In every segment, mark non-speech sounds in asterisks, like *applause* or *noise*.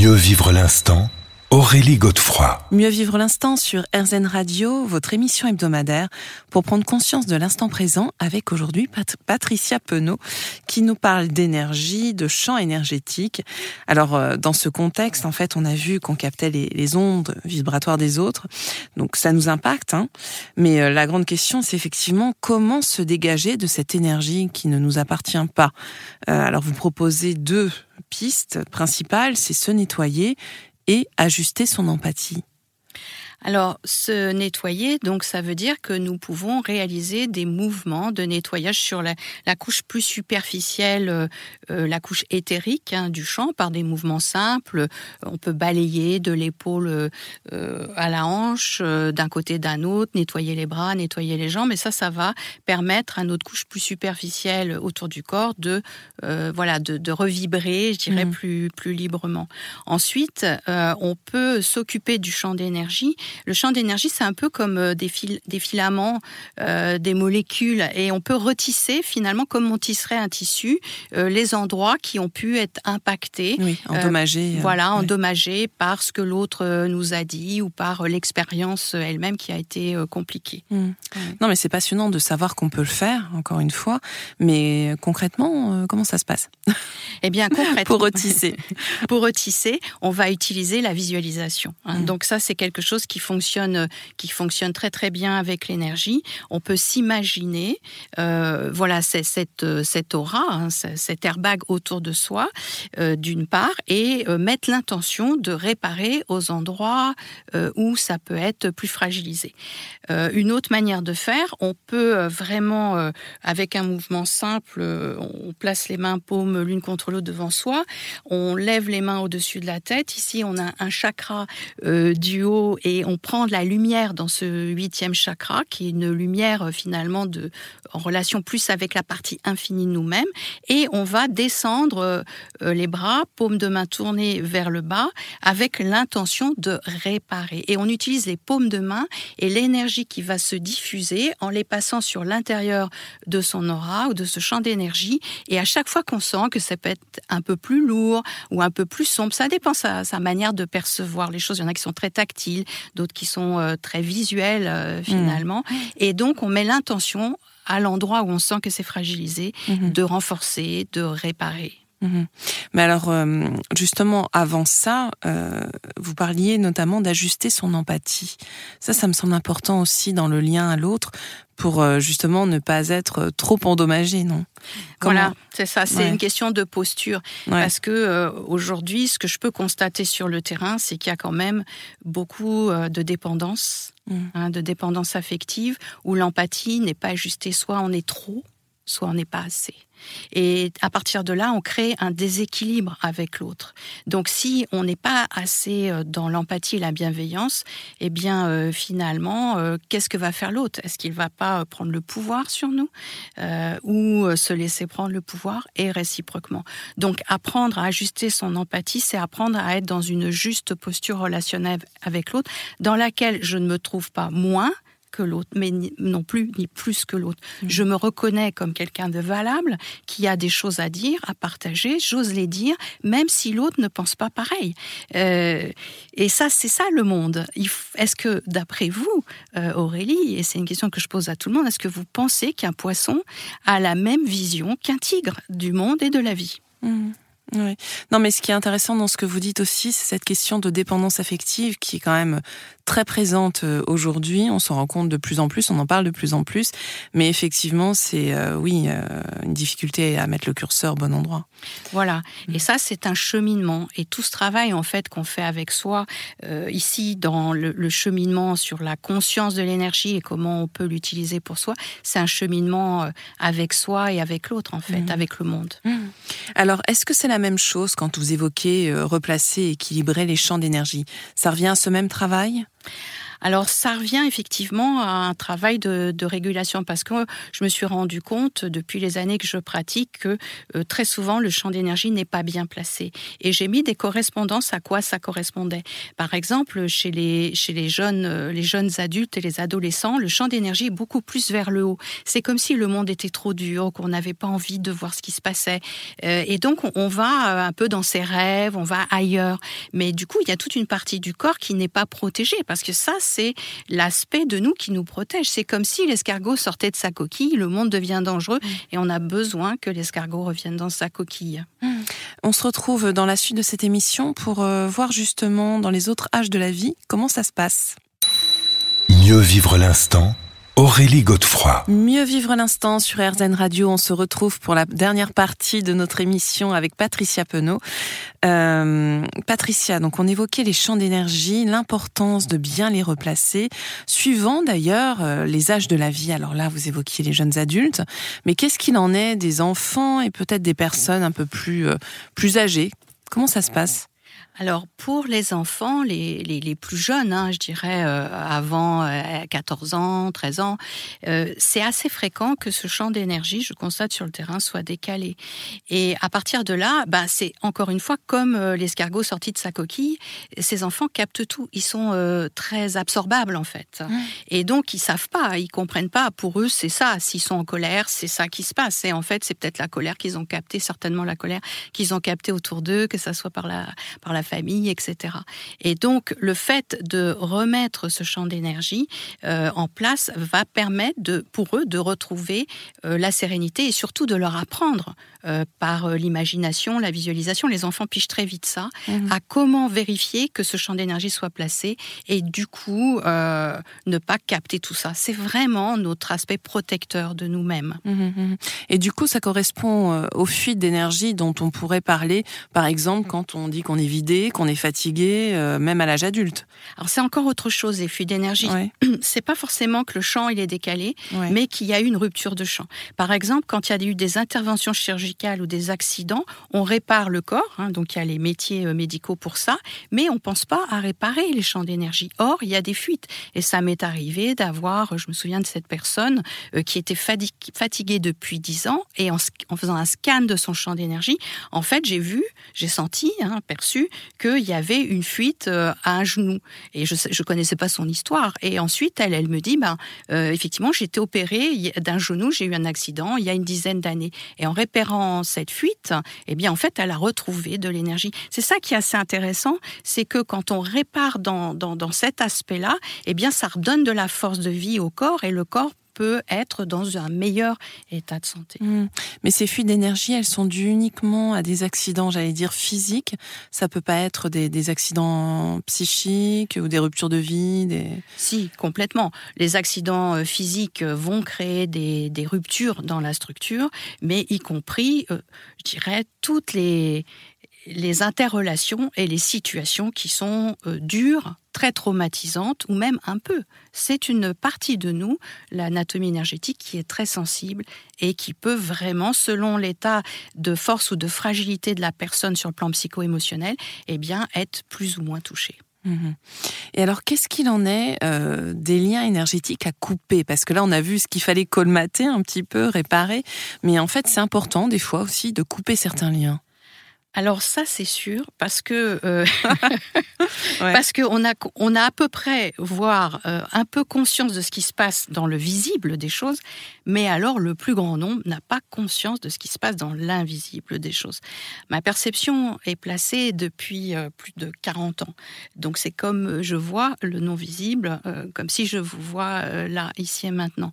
Mieux vivre l'instant Aurélie Godefroy. Mieux vivre l'instant sur RZN Radio, votre émission hebdomadaire pour prendre conscience de l'instant présent avec aujourd'hui Patricia Penaud qui nous parle d'énergie, de champ énergétique. Alors euh, dans ce contexte, en fait, on a vu qu'on captait les, ondes vibratoires des autres, donc ça nous impacte. Hein. Mais euh, la grande question, c'est effectivement comment se dégager de cette énergie qui ne nous appartient pas. Euh, alors vous proposez deux pistes principales, c'est se nettoyer et ajuster son empathie. Alors, se nettoyer, donc ça veut dire que nous pouvons réaliser des mouvements de nettoyage sur la, couche plus superficielle, euh, euh, la couche éthérique hein, du champ, par des mouvements simples. On peut balayer de l'épaule euh, à la hanche, d'un côté d'un autre, nettoyer les bras, nettoyer les jambes, mais ça, ça va permettre à notre couche plus superficielle autour du corps de, voilà, de, revibrer, je dirais, mmh. plus, plus librement. Ensuite, on peut s'occuper du champ d'énergie le champ d'énergie, c'est un peu comme euh, des, des filaments, euh, des molécules, et on peut retisser finalement comme on tisserait un tissu euh, les endroits qui ont pu être impactés, endommagés, voilà, endommagés par ce que l'autre nous a dit ou par l'expérience elle-même qui a été compliquée. Mmh. Non, mais c'est passionnant de savoir qu'on peut le faire, encore une fois, mais concrètement, comment ça se passe *laughs* Eh bien, concrètement, pour retisser, *laughs* pour retisser, on va utiliser la visualisation. Hein. Mmh. Donc ça, c'est quelque chose qui fonctionne, qui fonctionne très très bien avec l'énergie. On peut s'imaginer, euh, voilà, cette, cette aura, hein, cet airbag autour de soi, euh, d'une part, et euh, mettre l'intention de réparer aux endroits où ça peut être plus fragilisé. une autre manière de faire, on peut vraiment, avec un mouvement simple, on place les mains paumes l'une contre l'autre devant soi, on lève les mains au-dessus de la tête. Ici, on a un chakra du haut et on prend de la lumière dans ce huitième chakra, qui est une lumière euh, finalement de, en relation plus avec la partie infinie de nous-mêmes, et on va descendre euh, euh, les bras, paumes de main tournées vers le bas, avec l'intention de réparer. Et on utilise les paumes de main et l'énergie qui va se diffuser en les passant sur l'intérieur de son aura ou de ce champ d'énergie. Et à chaque fois qu'on sent que ça peut être un peu plus lourd ou un peu plus sombre, ça dépend sa, sa manière de percevoir les choses. Il y en a qui sont très tactiles, d'autres qui sont euh, très visuels euh, finalement. Mmh. Et donc on met l'intention à l'endroit où on sent que c'est fragilisé, mmh. de renforcer, de réparer. Mmh. Mais alors, euh, justement, avant ça, vous parliez notamment d'ajuster son empathie. Ça, ça me semble important aussi dans le lien à l'autre, pour euh, justement ne pas être euh, trop endommagé, non? Voilà, c'est ça, c'est une question de posture. Parce que euh, aujourd'hui, ce que je peux constater sur le terrain, c'est qu'il y a quand même beaucoup de dépendance, mm. hein, de dépendance affective, où l'empathie n'est pas ajustée, soit on est trop, soit on n'est pas assez. Et à partir de là, on crée un déséquilibre avec l'autre. Donc si on n'est pas assez euh, dans l'empathie et la bienveillance, eh bien euh, finalement, euh, qu'est-ce que va faire l'autre? Est-ce qu'il va pas prendre le pouvoir sur nous ou se laisser prendre le pouvoir et réciproquement? Donc apprendre à ajuster son empathie, c'est apprendre à être dans une juste posture relationnelle avec l'autre, dans laquelle je ne me trouve pas moins, que l'autre, mais non plus ni plus que l'autre. Mmh. Je me reconnais comme quelqu'un de valable, qui a des choses à dire, à partager, j'ose les dire, même si l'autre ne pense pas pareil. Euh, et ça, c'est ça le monde. Est-ce que, d'après vous, euh, Aurélie, et c'est une question que je pose à tout le monde, est-ce que vous pensez qu'un poisson a la même vision qu'un tigre du monde et de la vie? Mmh. Oui. Non, mais ce qui est intéressant dans ce que vous dites aussi, c'est cette question de dépendance affective qui est quand même très présente euh, aujourd'hui. On s'en rend compte de plus en plus, on en parle de plus en plus. Mais effectivement, c'est euh, oui euh, une difficulté à mettre le curseur au bon endroit. Voilà. Mm. Et ça, c'est un cheminement. Et tout ce travail en fait qu'on fait avec soi ici dans le, cheminement sur la conscience de l'énergie et comment on peut l'utiliser pour soi, c'est un cheminement avec soi et avec l'autre en fait, mm. avec le monde. Mm. Alors, est-ce que c'est la même chose quand vous évoquez replacer, équilibrer les champs d'énergie. Ça revient à ce même travail? Alors ça revient effectivement à un travail de, régulation parce que je me suis rendu compte depuis les années que je pratique que euh, très souvent le champ d'énergie n'est pas bien placé. Et j'ai mis des correspondances à quoi ça correspondait. Par exemple, chez euh, les jeunes adultes et les adolescents, le champ d'énergie est beaucoup plus vers le haut. C'est comme si le monde était trop dur, qu'on n'avait pas envie de voir ce qui se passait. Euh, et donc on va un peu dans ses rêves, on va ailleurs. Mais du coup, il y a toute une partie du corps qui n'est pas protégée parce que ça, c'est l'aspect de nous qui nous protège. C'est comme si l'escargot sortait de sa coquille, le monde devient dangereux et on a besoin que l'escargot revienne dans sa coquille. On se retrouve dans la suite de cette émission pour euh, voir justement dans les autres âges de la vie comment ça se passe. Mieux vivre l'instant Aurélie Godefroy. Mieux vivre l'instant sur RZN Radio. On se retrouve pour la dernière partie de notre émission avec Patricia Penaud. Euh, Patricia, donc on évoquait les champs d'énergie, l'importance de bien les replacer, suivant d'ailleurs euh, les âges de la vie. Alors là, vous évoquiez les jeunes adultes, mais qu'est-ce qu'il en est des enfants et peut-être des personnes un peu plus, euh, plus âgées? Comment ça se passe? Alors pour les enfants, les, les, plus jeunes, hein, je dirais euh, avant 14 euh, ans, 13 ans, euh, c'est assez fréquent que ce champ d'énergie, je constate sur le terrain, soit décalé. Et à partir de là, bah, c'est encore une fois comme l'escargot sorti de sa coquille, ces enfants captent tout. Ils sont très absorbables en fait. Mmh. Et donc ils savent pas, ils comprennent pas. Pour eux, c'est ça. S'ils sont en colère, c'est ça qui se passe. Et en fait, c'est peut-être la colère qu'ils ont captée, certainement la colère qu'ils ont captée autour d'eux, que ça soit par la, par la etc. Et donc, le fait de remettre ce champ d'énergie euh, en place va permettre de, pour eux de retrouver euh, la sérénité et surtout de leur apprendre euh, par l'imagination, la visualisation. Les enfants pichent très vite ça, mmh. à comment vérifier que ce champ d'énergie soit placé et du coup ne pas capter tout ça. C'est vraiment notre aspect protecteur de nous-mêmes. Mmh, mmh, et du coup, ça correspond aux fuites d'énergie dont on pourrait parler, par exemple, quand on dit qu'on est vidé qu'on est fatigué, euh, même à l'âge adulte. Alors c'est encore autre chose, les fuites d'énergie. *clears throat* C'est pas forcément que le champ il est décalé, mais qu'il y a eu une rupture de champ. Par exemple, quand il y a eu des interventions chirurgicales ou des accidents, on répare le corps, hein, donc il y a les métiers euh, médicaux pour ça, mais on pense pas à réparer les champs d'énergie. Or, il y a des fuites. Et ça m'est arrivé d'avoir, je me souviens de cette personne euh, qui était fatiguée depuis 10 ans, et en, faisant un scan de son champ d'énergie, en fait, j'ai vu, j'ai senti, hein, perçu qu'il y avait une fuite euh, à un genou. Et je ne connaissais pas son histoire. Et ensuite, elle, elle me dit, ben, euh, effectivement, j'ai été opérée d'un genou, j'ai eu un accident il y a une dizaine d'années. Et en cette fuite, eh bien, en fait, elle a retrouvé de l'énergie. C'est ça qui est assez intéressant, c'est que quand on répare dans, dans, dans cet aspect-là, eh bien, ça redonne de la force de vie au corps et le corps peut être dans un meilleur état de santé. Mmh. Mais ces fuites d'énergie, elles sont dues uniquement à des accidents, j'allais dire physiques. Ça peut pas être des, accidents psychiques ou des ruptures de vie. Des... Si, complètement. Les accidents euh, physiques vont créer des, ruptures dans la structure, mais y compris, euh, je dirais, toutes les les interrelations et les situations qui sont euh, dures, très traumatisantes ou même un peu. C'est une partie de nous, l'anatomie énergétique, qui est très sensible et qui peut vraiment, selon l'état de force ou de fragilité de la personne sur le plan psycho-émotionnel, eh bien, être plus ou moins touchée. Mhm. Et alors, qu'est-ce qu'il en est euh, des liens énergétiques à couper? Parce que là, on a vu ce qu'il fallait colmater un petit peu, réparer, mais en fait, c'est important des fois aussi de couper certains liens alors ça c'est sûr parce que euh, *laughs* parce que on a on a à peu près voire euh, un peu conscience de ce qui se passe dans le visible des choses, mais alors le plus grand nombre n'a pas conscience de ce qui se passe dans l'invisible des choses. Ma perception est placée depuis euh, plus de 40 ans, donc c'est comme je vois le non visible, comme si je vous vois là ici et maintenant.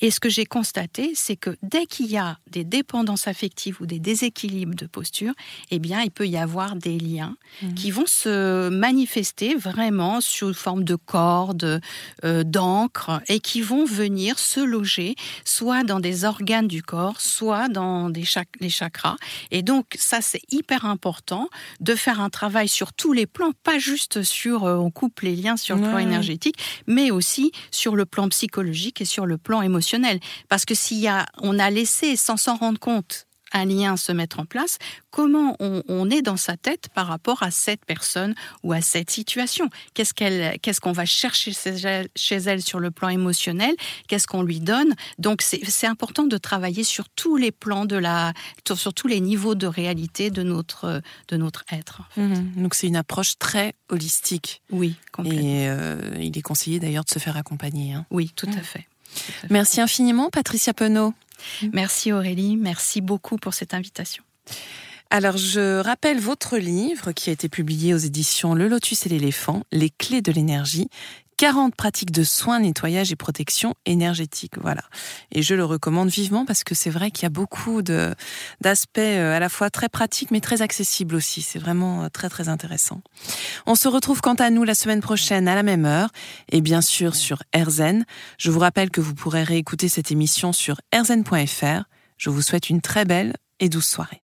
Et ce que j'ai constaté, c'est que dès qu'il y a des dépendances affectives ou des déséquilibres de posture, eh bien, il peut y avoir des liens mhm. qui vont se manifester vraiment sous forme de cordes, euh, d'encre, et qui vont venir se loger soit dans des organes du corps, soit dans des les chakras. Et donc, ça, c'est hyper important de faire un travail sur tous les plans, pas juste sur euh, on coupe les liens sur le plan énergétique, mais aussi sur le plan psychologique et sur le plan émotionnel. Parce que s'il y a, on a laissé sans s'en rendre compte un lien se mettre en place, comment on, est dans sa tête par rapport à cette personne ou à cette situation? Qu'est-ce qu'elle, qu'est-ce qu'on va chercher chez elle sur le plan émotionnel? Qu'est-ce qu'on lui donne? Donc c'est important de travailler sur tous les plans de la, sur tous les niveaux de réalité de notre de notre être. Mmh. Donc c'est une approche très holistique. Oui, complètement. Et euh, il est conseillé d'ailleurs de se faire accompagner. Hein. Oui, tout à mmh. fait. Merci infiniment, Patricia Penaud. Merci Aurélie, merci beaucoup pour cette invitation. Alors, je rappelle votre livre qui a été publié aux éditions Le Lotus et l'éléphant, Les clés de l'énergie, 40 pratiques de soins, nettoyage et protection énergétique. Voilà. Et je le recommande vivement parce que c'est vrai qu'il y a beaucoup d'aspects euh, à la fois très pratiques mais très accessibles aussi. C'est vraiment euh, très très intéressant. On se retrouve quant à nous la semaine prochaine à la même heure et bien sûr sur RZN. Je vous rappelle que vous pourrez réécouter cette émission sur rzn.fr. Je vous souhaite une très belle et douce soirée.